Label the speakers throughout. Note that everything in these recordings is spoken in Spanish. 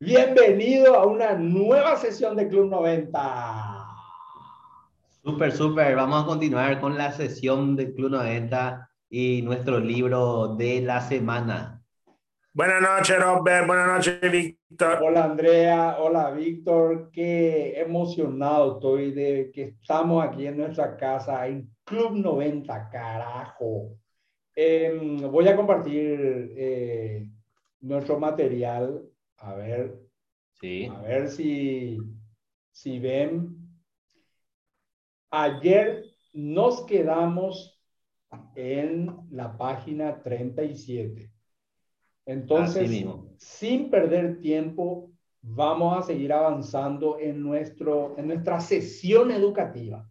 Speaker 1: Bienvenido a una nueva sesión de Club 90.
Speaker 2: Súper, súper. Vamos a continuar con la sesión de Club 90 y nuestro libro de la semana.
Speaker 3: Buenas noches, Robert. Buenas noches, Víctor.
Speaker 1: Hola, Andrea. Hola, Víctor. Qué emocionado estoy de que estamos aquí en nuestra casa en Club 90, carajo. Em, voy a compartir eh, nuestro material. A ver.
Speaker 2: Sí.
Speaker 1: A ver si, si ven. Ayer nos quedamos en la página 37. Entonces, sin perder tiempo, vamos a seguir avanzando en, nuestro, en nuestra sesión educativa.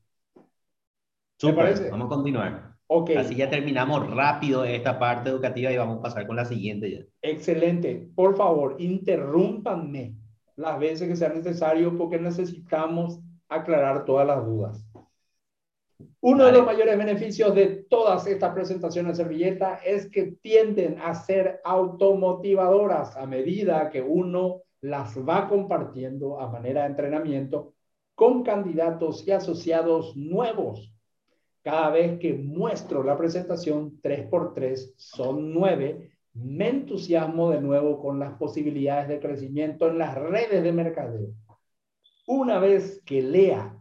Speaker 2: ¿Te parece? Vamos a continuar. Okay. Así ya terminamos rápido esta parte educativa y vamos a pasar con la siguiente ya.
Speaker 1: Excelente. Por favor, interrúmpanme las veces que sea necesario porque necesitamos aclarar todas las dudas. Uno de los mayores beneficios de todas estas presentaciones de servilleta es que tienden a ser automotivadoras a medida que uno las va compartiendo a manera de entrenamiento con candidatos y asociados nuevos. Cada vez que muestro la presentación 3x3 son 9, me entusiasmo de nuevo con las posibilidades de crecimiento en las redes de mercadeo. Una vez que lea,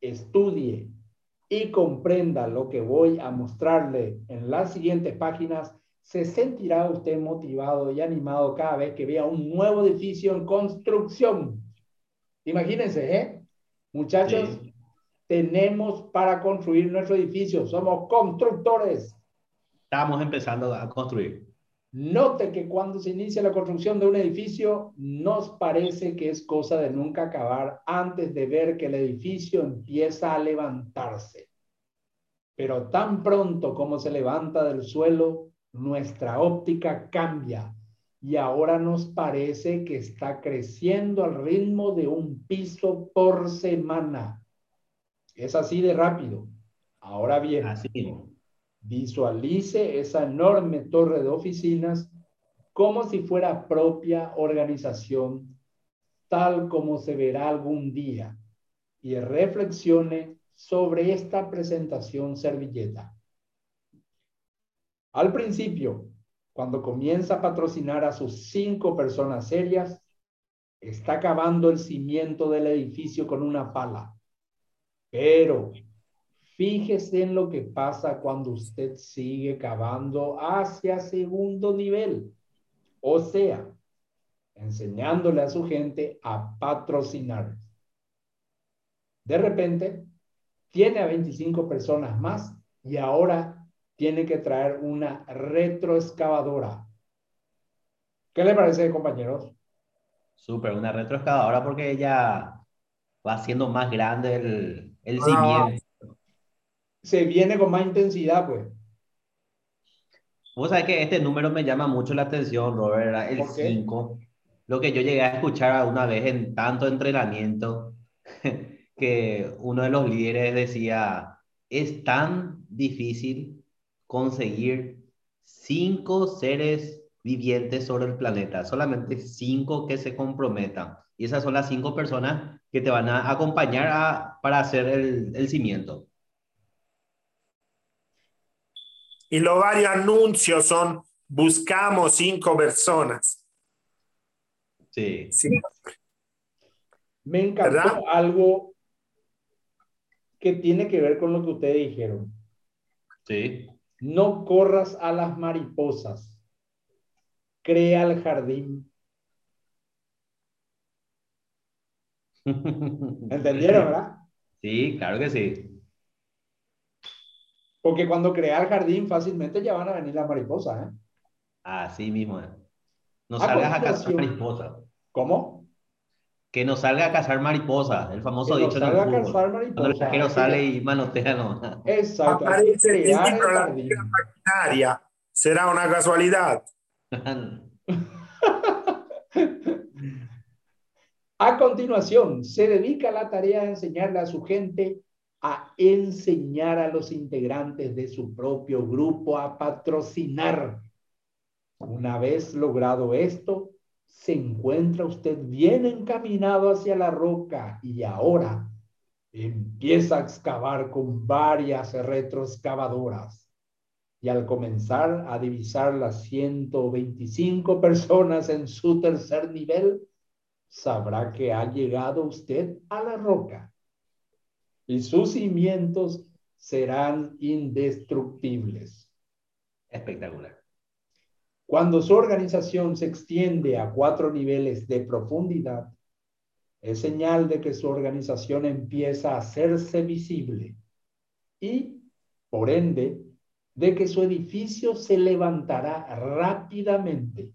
Speaker 1: estudie, y comprenda lo que voy a mostrarle en las siguientes páginas, se sentirá usted motivado y animado cada vez que vea un nuevo edificio en construcción. Imagínense, ¿eh? Muchachos, tenemos para construir nuestro edificio, somos constructores.
Speaker 2: Estamos empezando a construir.
Speaker 1: Note que cuando se inicia la construcción de un edificio, nos parece que es cosa de nunca acabar antes de ver que el edificio empieza a levantarse. Pero tan pronto como se levanta del suelo, nuestra óptica cambia y ahora nos parece que está creciendo al ritmo de un piso por semana. Es así de rápido. Ahora bien, así Visualice esa enorme torre de oficinas como si fuera propia organización, tal como se verá algún día, y reflexione sobre esta presentación servilleta. Al principio, cuando comienza a patrocinar a sus cinco personas serias, está cavando el cimiento del edificio con una pala. Pero Fíjese en lo que pasa cuando usted sigue cavando hacia segundo nivel. O sea, enseñándole a su gente a patrocinar. De repente, tiene a 25 personas más y ahora tiene que traer una retroexcavadora. ¿Qué le parece, compañeros?
Speaker 2: Súper, una retroexcavadora porque ella va haciendo más grande el, el ah, cimiento
Speaker 1: se viene con más intensidad, pues.
Speaker 2: Vos sabés que este número me llama mucho la atención, Robert, el 5. Lo que yo llegué a escuchar una vez en tanto entrenamiento, que uno de los líderes decía, es tan difícil conseguir cinco seres vivientes sobre el planeta, solamente cinco que se comprometan. Y esas son las cinco personas que te van a acompañar a, para hacer el, el cimiento.
Speaker 3: Y los varios anuncios son buscamos cinco personas.
Speaker 2: Sí.
Speaker 1: Me encantó algo que tiene que ver con lo que ustedes dijeron.
Speaker 2: Sí.
Speaker 1: No corras a las mariposas. Crea el jardín. ¿Entendieron, verdad?
Speaker 2: Sí, claro que sí.
Speaker 1: Porque cuando crea el jardín fácilmente ya van a venir las mariposas, ¿eh?
Speaker 2: Así mismo. ¿eh? No salgas a cazar mariposas.
Speaker 1: ¿Cómo?
Speaker 2: Que no salga a cazar mariposas, el famoso
Speaker 1: que
Speaker 2: dicho.
Speaker 1: No salga a cazar mariposas.
Speaker 2: Cuando el saquero sale y manotea, no.
Speaker 1: Exacto. Aparece
Speaker 3: el la Será una casualidad.
Speaker 1: a continuación, se dedica a la tarea de enseñarle a su gente a enseñar a los integrantes de su propio grupo a patrocinar. Una vez logrado esto, se encuentra usted bien encaminado hacia la roca y ahora empieza a excavar con varias retroexcavadoras. Y al comenzar a divisar las 125 personas en su tercer nivel, sabrá que ha llegado usted a la roca y sus cimientos serán indestructibles.
Speaker 2: Espectacular.
Speaker 1: Cuando su organización se extiende a cuatro niveles de profundidad, es señal de que su organización empieza a hacerse visible y, por ende, de que su edificio se levantará rápidamente.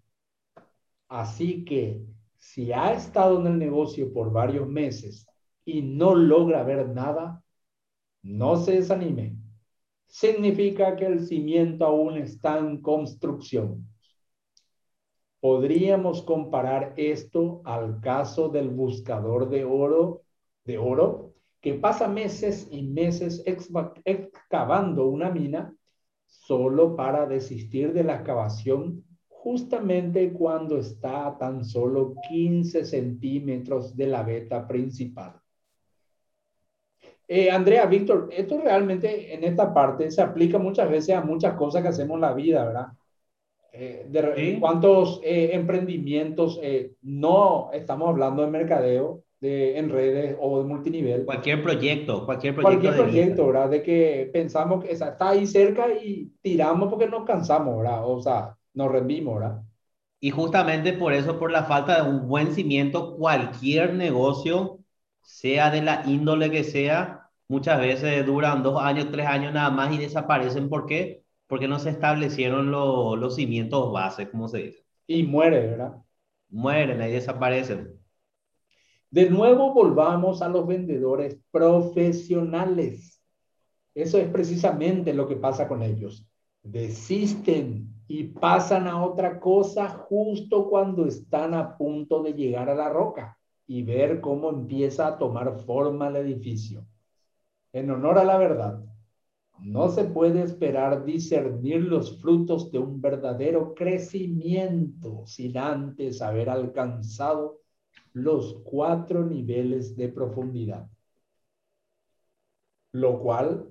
Speaker 1: Así que, si ha estado en el negocio por varios meses y no logra ver nada, no se desanime. Significa que el cimiento aún está en construcción. Podríamos comparar esto al caso del buscador de oro, de oro que pasa meses y meses excavando una mina solo para desistir de la excavación justamente cuando está a tan solo 15 centímetros de la veta principal. Eh, Andrea, Víctor, esto realmente en esta parte se aplica muchas veces a muchas cosas que hacemos en la vida, ¿verdad? Eh, de, ¿Cuántos eh, emprendimientos no estamos hablando de mercadeo de, en redes o de multinivel?
Speaker 2: Cualquier proyecto, cualquier proyecto.
Speaker 1: Cualquier proyecto, ¿verdad? De que pensamos que está ahí cerca y tiramos porque nos cansamos, ¿verdad? O sea, nos rendimos, ¿verdad?
Speaker 2: Y justamente por eso, por la falta de un buen cimiento, cualquier negocio, sea de la índole que sea, muchas veces duran dos años, tres años nada más y desaparecen. ¿Por qué? porque no se establecieron los cimientos base, como se dice.
Speaker 1: Y muere, ¿verdad?
Speaker 2: Mueren, ahí desaparecen.
Speaker 1: De nuevo volvamos a los vendedores profesionales. Eso es precisamente lo que pasa con ellos. Desisten y pasan a otra cosa justo cuando están a punto de llegar a la roca y ver cómo empieza a tomar forma el edificio. En honor a la verdad, no se puede esperar discernir los frutos de un verdadero crecimiento sin antes haber alcanzado los cuatro niveles de profundidad. Lo cual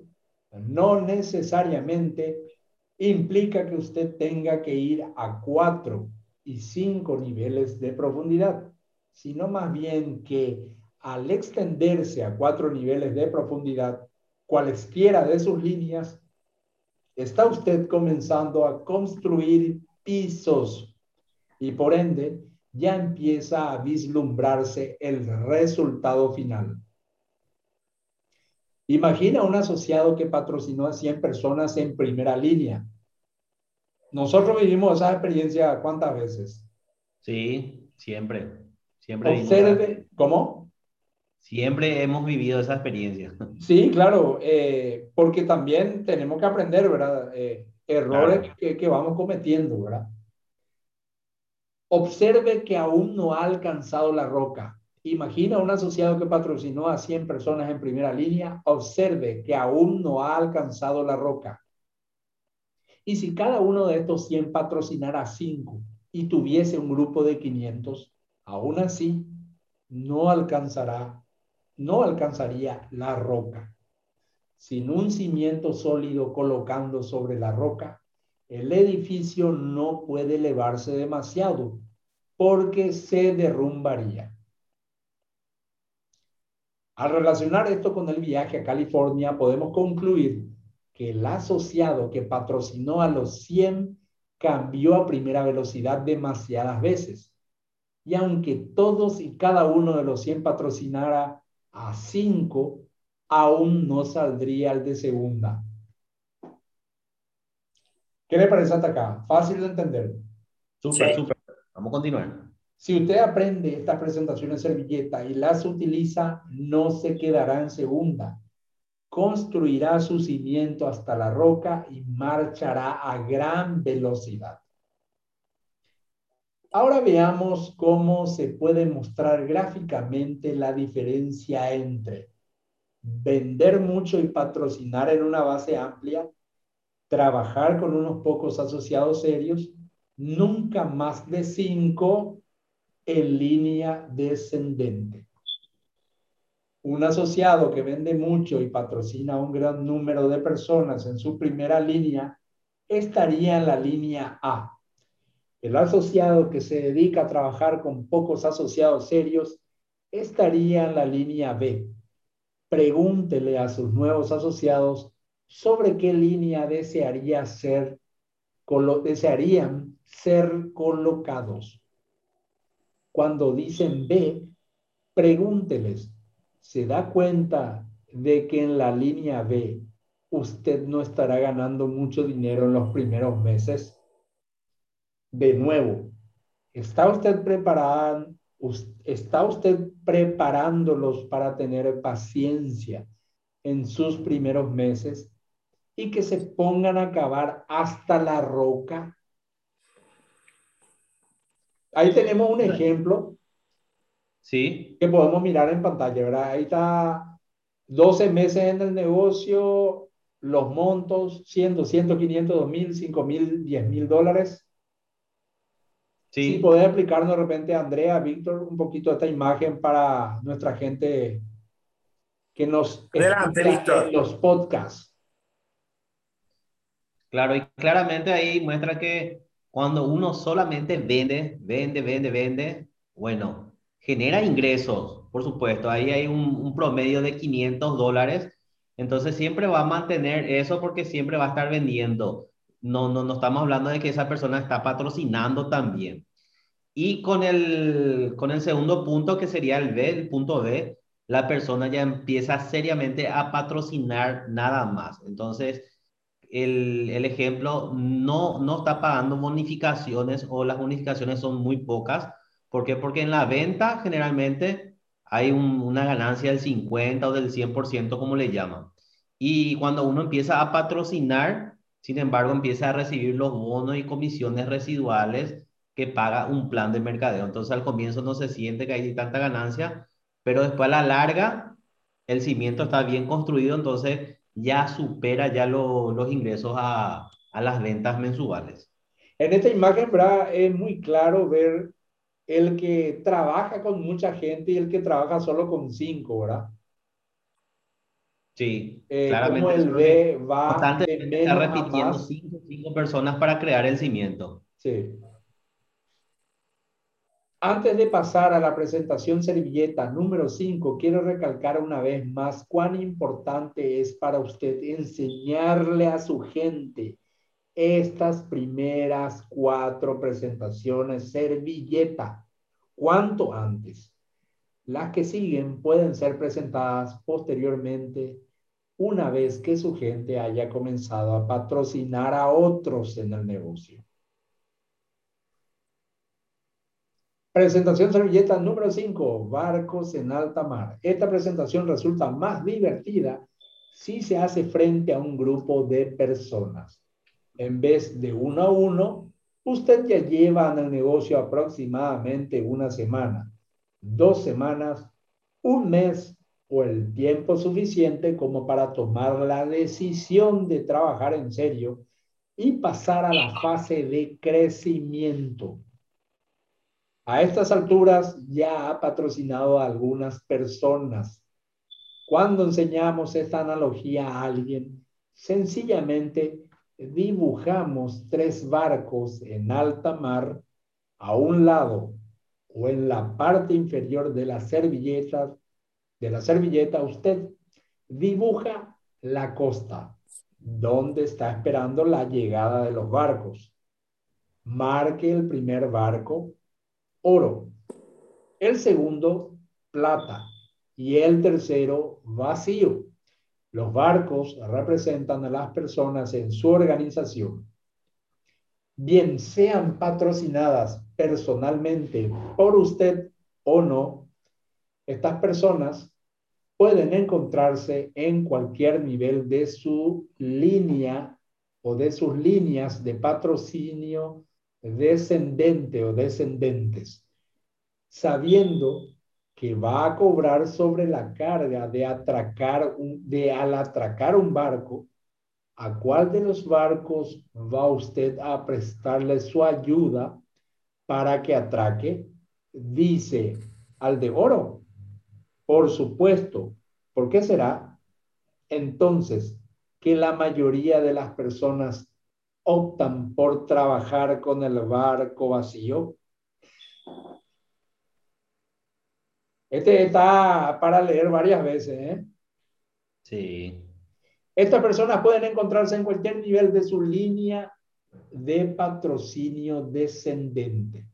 Speaker 1: no necesariamente implica que usted tenga que ir a cuatro y cinco niveles de profundidad, sino más bien que al extenderse a cuatro niveles de profundidad, cualesquiera de sus líneas, está usted comenzando a construir pisos y por ende ya empieza a vislumbrarse el resultado final. Imagina un asociado que patrocinó a 100 personas en primera línea. Nosotros vivimos esa experiencia cuántas veces.
Speaker 2: Sí, siempre. Siempre.
Speaker 1: Observe, ¿cómo?
Speaker 2: Siempre hemos vivido esa experiencia.
Speaker 1: Sí, claro, eh, porque también tenemos que aprender, ¿verdad? Eh, errores que, que, vamos cometiendo, ¿verdad? Observe que aún no ha alcanzado la roca. Imagina un asociado que patrocinó a 100 personas en primera línea. Observe que aún no ha alcanzado la roca. Y si cada uno de estos 100 patrocinara a 5 y tuviese un grupo de 500, aún así no alcanzará no alcanzaría la roca. Sin un cimiento sólido colocando sobre la roca, el edificio no puede elevarse demasiado porque se derrumbaría. Al relacionar esto con el viaje a California, podemos concluir que el asociado que patrocinó a los 100 cambió a primera velocidad demasiadas veces. Y aunque todos y cada uno de los 100 patrocinara a 5, aún no saldría el de segunda. ¿Qué le parece hasta acá? Fácil de entender.
Speaker 2: Súper, súper. Vamos a continuar.
Speaker 1: Si usted aprende estas presentaciones en servilleta y las utiliza, no se quedará en segunda. Construirá su cimiento hasta la roca y marchará a gran velocidad. Ahora veamos cómo se puede mostrar gráficamente la diferencia entre vender mucho y patrocinar en una base amplia, trabajar con unos pocos asociados serios, nunca más de cinco en línea descendente. Un asociado que vende mucho y patrocina a un gran número de personas en su primera línea estaría en la línea A. El asociado que se dedica a trabajar con pocos asociados serios estaría en la línea B. Pregúntele a sus nuevos asociados sobre qué línea desearía ser, desearían ser colocados. Cuando dicen B, pregúnteles, ¿se da cuenta de que en la línea B usted no estará ganando mucho dinero en los primeros meses? De nuevo, ¿está usted preparado? ¿Está usted preparándolos para tener paciencia en sus primeros meses y que se pongan a acabar hasta la roca? Ahí tenemos un ejemplo.
Speaker 2: Sí.
Speaker 1: Que podemos mirar en pantalla, ¿verdad? Ahí está 12 meses en el negocio, los montos, 100, 200, 500, 2000, 5000, 10 mil dólares. Sí. Si podés explicarnos de repente, Andrea, Víctor, un poquito esta imagen para nuestra gente que nos
Speaker 3: Adelante, Víctor.
Speaker 1: los podcasts.
Speaker 2: Claro, y claramente ahí muestra que cuando uno solamente vende, vende, vende, vende, bueno, genera ingresos, por supuesto. Ahí hay un, un promedio de 500 dólares. Entonces siempre va a mantener eso porque siempre va a estar vendiendo no, no, no estamos hablando de que esa persona está patrocinando también. Y con el, con el segundo punto, que sería el B, el punto B, la persona ya empieza seriamente a patrocinar nada más. Entonces, el, el ejemplo no, no está pagando bonificaciones o las bonificaciones son muy pocas. ¿Por qué? Porque en la venta generalmente hay una ganancia del 50 o del 100%, como le llaman. Y cuando uno empieza a patrocinar, sin embargo, empieza a recibir los bonos y comisiones residuales que paga un plan de mercadeo. Entonces, al comienzo no se siente que hay tanta ganancia, pero después a la larga, el cimiento está bien construido, entonces ya supera ya los ingresos a, a las ventas mensuales.
Speaker 1: En esta imagen, ¿verdad? Es muy claro ver el que trabaja con mucha gente y el que trabaja solo con cinco, ¿verdad?
Speaker 2: Sí,
Speaker 1: eh, claramente. el B va
Speaker 2: constantemente está repitiendo cinco, cinco personas para crear el cimiento.
Speaker 1: Sí. Antes de pasar a la presentación servilleta número 5, quiero recalcar una vez más cuán importante es para usted enseñarle a su gente estas primeras cuatro presentaciones servilleta. ¿Cuánto antes? Las que siguen pueden ser presentadas posteriormente una vez que su gente haya comenzado a patrocinar a otros en el negocio. Presentación servilleta número 5, barcos en alta mar. Esta presentación resulta más divertida si se hace frente a un grupo de personas. En vez de uno a uno, usted ya lleva en el negocio aproximadamente una semana, dos semanas, un mes o el tiempo suficiente como para tomar la decisión de trabajar en serio y pasar a la fase de crecimiento. A estas alturas ya ha patrocinado a algunas personas. Cuando enseñamos esta analogía a alguien, sencillamente dibujamos tres barcos en alta mar a un lado o en la parte inferior de las servilletas de la servilleta, usted dibuja la costa, donde está esperando la llegada de los barcos. Marque el primer barco, oro. El segundo, plata. Y el tercero, vacío. Los barcos representan a las personas en su organización. Bien sean patrocinadas personalmente por usted o no, estas personas pueden encontrarse en cualquier nivel de su línea o de sus líneas de patrocinio descendente o descendentes, sabiendo que va a cobrar sobre la carga de atracar de al atracar un barco, a cuál de los barcos va usted a prestarle su ayuda para que atraque dice al de oro, por supuesto, ¿por qué será? Entonces, que la mayoría de las personas optan por trabajar con el barco vacío. Este está para leer varias veces, ¿eh?
Speaker 2: Sí.
Speaker 1: Estas personas pueden encontrarse en cualquier nivel de su línea de patrocinio descendente,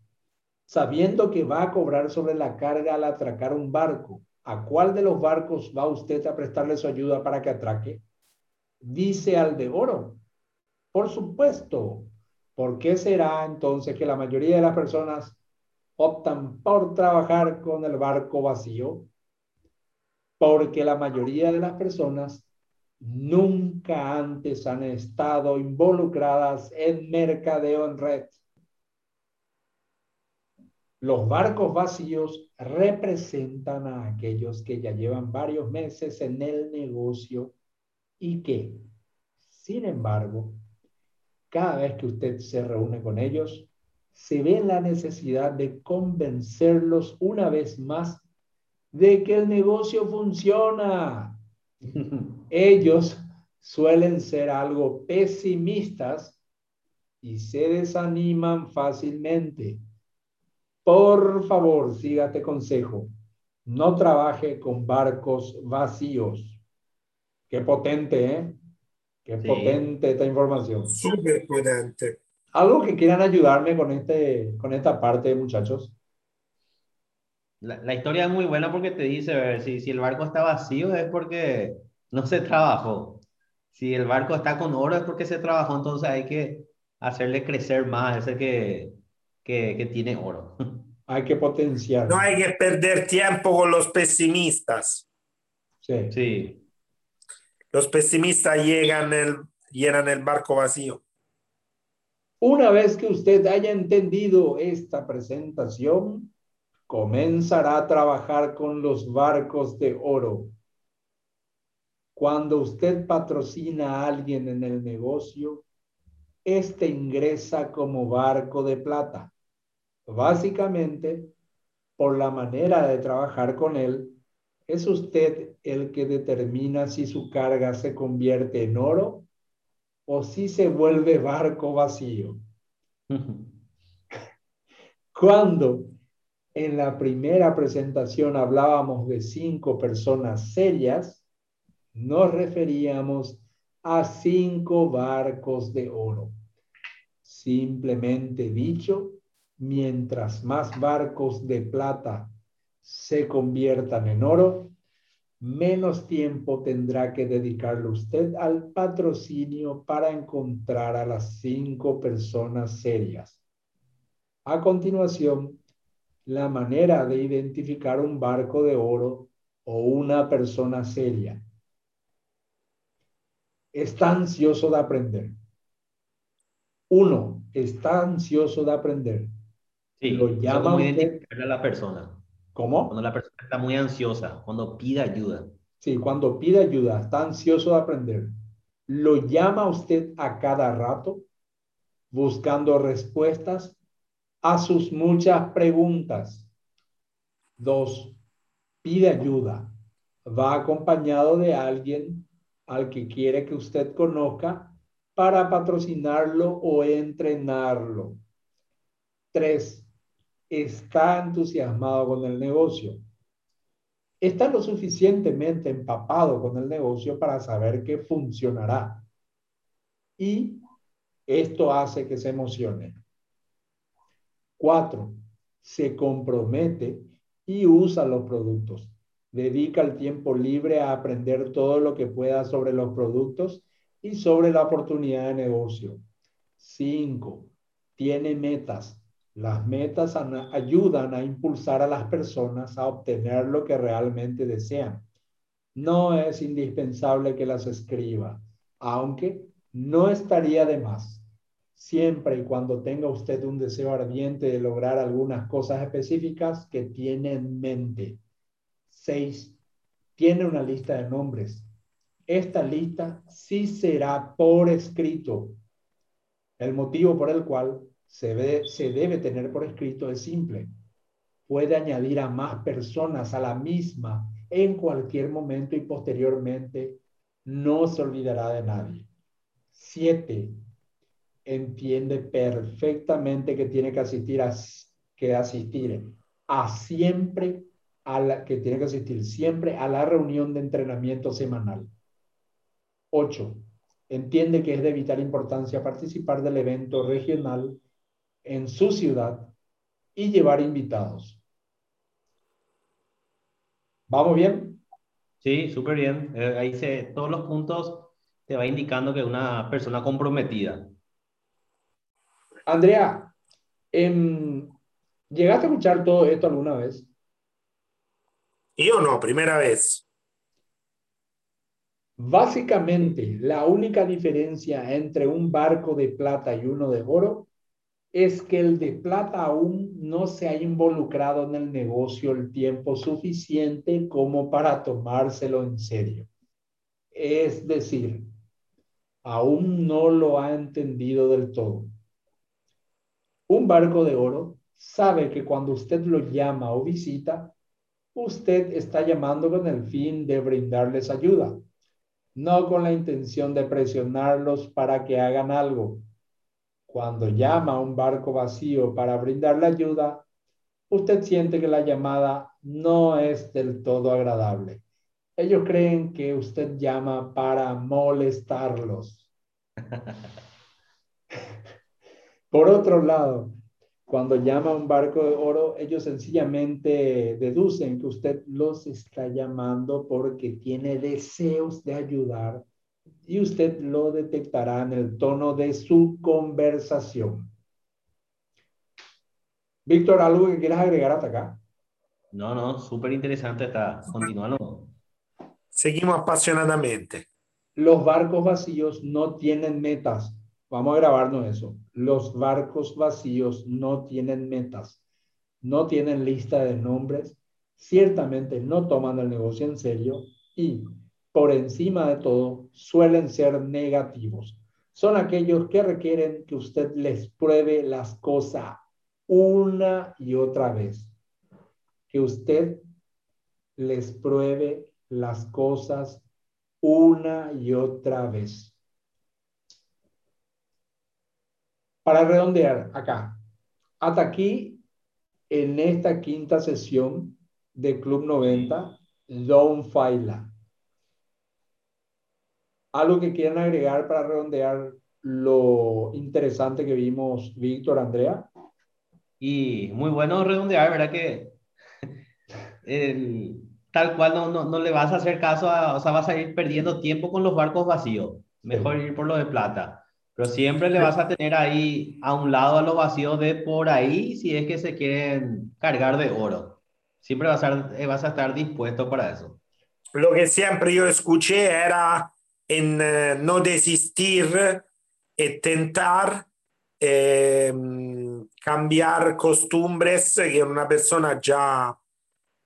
Speaker 1: sabiendo que va a cobrar sobre la carga al atracar un barco. ¿A cuál de los barcos va usted a prestarle su ayuda para que atraque? Dice al de oro. Por supuesto. ¿Por qué será entonces que la mayoría de las personas optan por trabajar con el barco vacío? Porque la mayoría de las personas nunca antes han estado involucradas en mercadeo en red. Los barcos vacíos representan a aquellos que ya llevan varios meses en el negocio y que, sin embargo, cada vez que usted se reúne con ellos, se ve la necesidad de convencerlos una vez más de que el negocio funciona. Ellos suelen ser algo pesimistas y se desaniman fácilmente. Por favor, siga este consejo. No trabaje con barcos vacíos. Qué potente, ¿eh? Qué potente esta información.
Speaker 3: Súper potente.
Speaker 1: Algo que quieran ayudarme con, este, con esta parte, muchachos.
Speaker 2: La, la historia es muy buena porque te dice, si, si el barco está vacío es porque no se trabajó. Si el barco está con oro es porque se trabajó, entonces hay que hacerle crecer más ese que, que, que tiene oro.
Speaker 1: Hay que potenciar.
Speaker 3: No hay que perder tiempo con los pesimistas.
Speaker 1: Sí.
Speaker 2: Sí.
Speaker 3: Los pesimistas llegan el, llenan el barco vacío.
Speaker 1: Una vez que usted haya entendido esta presentación, comenzará a trabajar con los barcos de oro. Cuando usted patrocina a alguien en el negocio, este ingresa como barco de plata. Básicamente, por la manera de trabajar con él, es usted el que determina si su carga se convierte en oro o si se vuelve barco vacío. Cuando en la primera presentación hablábamos de cinco personas serias, nos referíamos a cinco barcos de oro. Simplemente dicho, mientras más barcos de plata se conviertan en oro, menos tiempo tendrá que dedicarle usted al patrocinio para encontrar a las cinco personas serias. A continuación, la manera de identificar un barco de oro o una persona seria. Está ansioso de aprender. Uno, está ansioso de aprender.
Speaker 2: Sí,
Speaker 1: Lo llama usted-
Speaker 2: a la persona.
Speaker 1: ¿Cómo?
Speaker 2: Cuando la persona está muy ansiosa, cuando pide ayuda.
Speaker 1: Sí, cuando pide ayuda, está ansioso de aprender. Lo llama usted a cada rato buscando respuestas a sus muchas preguntas. Dos, pide ayuda. Va acompañado de alguien al que quiere que usted conozca para patrocinarlo o entrenarlo. Tres, está entusiasmado con el negocio. Está lo suficientemente empapado con el negocio para saber que funcionará. Y esto hace que se emocione. Cuatro, se compromete y usa los productos. Dedica el tiempo libre a aprender todo lo que pueda sobre los productos y sobre la oportunidad de negocio. Cinco, tiene metas. Las metas ayudan a impulsar a las personas a obtener lo que realmente desean. No es indispensable que las escriba, aunque no estaría de más. Siempre y cuando tenga usted un deseo ardiente de lograr algunas cosas específicas que tiene en mente. Seis, tiene una lista de nombres. Esta lista sí será por escrito. El motivo por el cual se, debe tener por escrito es simple. puede añadir a más personas a la misma en cualquier momento y posteriormente no se olvidará de nadie. Siete, entiende perfectamente que tiene que asistir a, que asistir a siempre a la que tiene que asistir siempre a la reunión de entrenamiento semanal. Ocho, entiende que es de vital importancia participar del evento regional en su ciudad y llevar invitados. ¿Vamos bien?
Speaker 2: Sí, súper bien. Eh, ahí se, todos los puntos te va indicando que es una persona comprometida.
Speaker 1: Andrea, em, ¿llegaste a escuchar todo esto alguna vez?
Speaker 3: Yo no, primera vez.
Speaker 1: Básicamente, la única diferencia entre un barco de plata y uno de oro es que el de plata aún no se ha involucrado en el negocio el tiempo suficiente como para tomárselo en serio. Es decir, aún no lo ha entendido del todo. Un barco de oro sabe que cuando usted lo llama o visita, usted está llamando con el fin de brindarles ayuda, no con la intención de presionarlos para que hagan algo cuando llama a un barco vacío para brindarle ayuda, usted siente que la llamada no es del todo agradable. Ellos creen que usted llama para molestarlos. Por otro lado, cuando llama a un barco de oro, ellos sencillamente deducen que usted los está llamando porque tiene deseos de ayudar y usted lo detectará en el tono de su conversación. Víctor, ¿algo que quieras agregar hasta acá?
Speaker 2: No, no, súper interesante está. Continuando.
Speaker 3: Seguimos apasionadamente.
Speaker 1: Los barcos vacíos no tienen metas. Vamos a grabarnos eso. Los barcos vacíos no tienen metas. No tienen lista de nombres. Ciertamente no toman el negocio en serio y por encima de todo, suelen ser negativos. Son aquellos que requieren que usted les pruebe las cosas una y otra vez. Que usted les pruebe las cosas una y otra vez. Para redondear acá, hasta aquí, en esta quinta sesión de Club 90, Don Faila. ¿Algo que quieran agregar para redondear lo interesante que vimos, Víctor, Andrea?
Speaker 2: Y muy bueno redondear, ¿verdad? Que tal cual no, no, no, le vas a hacer caso, a, o sea, vas a ir perdiendo tiempo con los barcos vacíos. Mejor ir por lo de plata. Pero siempre le vas a tener ahí a un lado a los vacíos de por ahí si es que se quieren cargar de oro. Siempre vas a, vas a estar dispuesto para eso.
Speaker 3: Lo que siempre yo escuché era en eh, no desistir y tentar eh, cambiar costumbres que una persona ya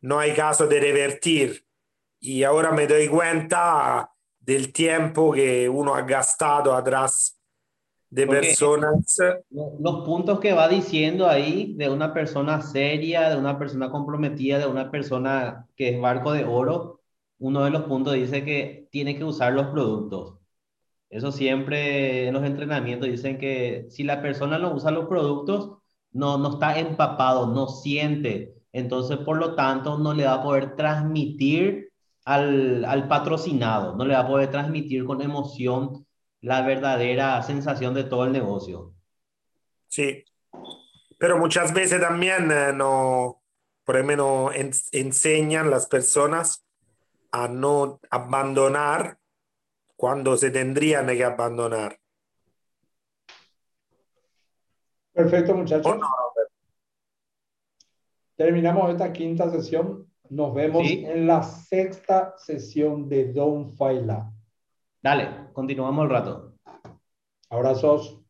Speaker 3: no hay caso de revertir. Y ahora me doy cuenta del tiempo que uno ha gastado atrás de personas.
Speaker 2: Los puntos que va diciendo ahí de una persona seria, de una persona comprometida, de una persona que es barco de oro, uno de los puntos dice que tiene que usar los productos. Eso siempre en los entrenamientos dicen que si la persona no usa los productos, no, no está empapado, no siente. Entonces, por lo tanto, no le va a poder transmitir al, al patrocinado, no le va a poder transmitir con emoción la verdadera sensación de todo el negocio.
Speaker 3: Sí, pero muchas veces también eh, no, por lo menos enseñan las personas a no abandonar cuando se tendrían que abandonar.
Speaker 1: Perfecto, muchachos. Terminamos esta quinta sesión. Nos vemos en la sexta sesión de Don Faila.
Speaker 2: Dale, continuamos el rato.
Speaker 1: Abrazos.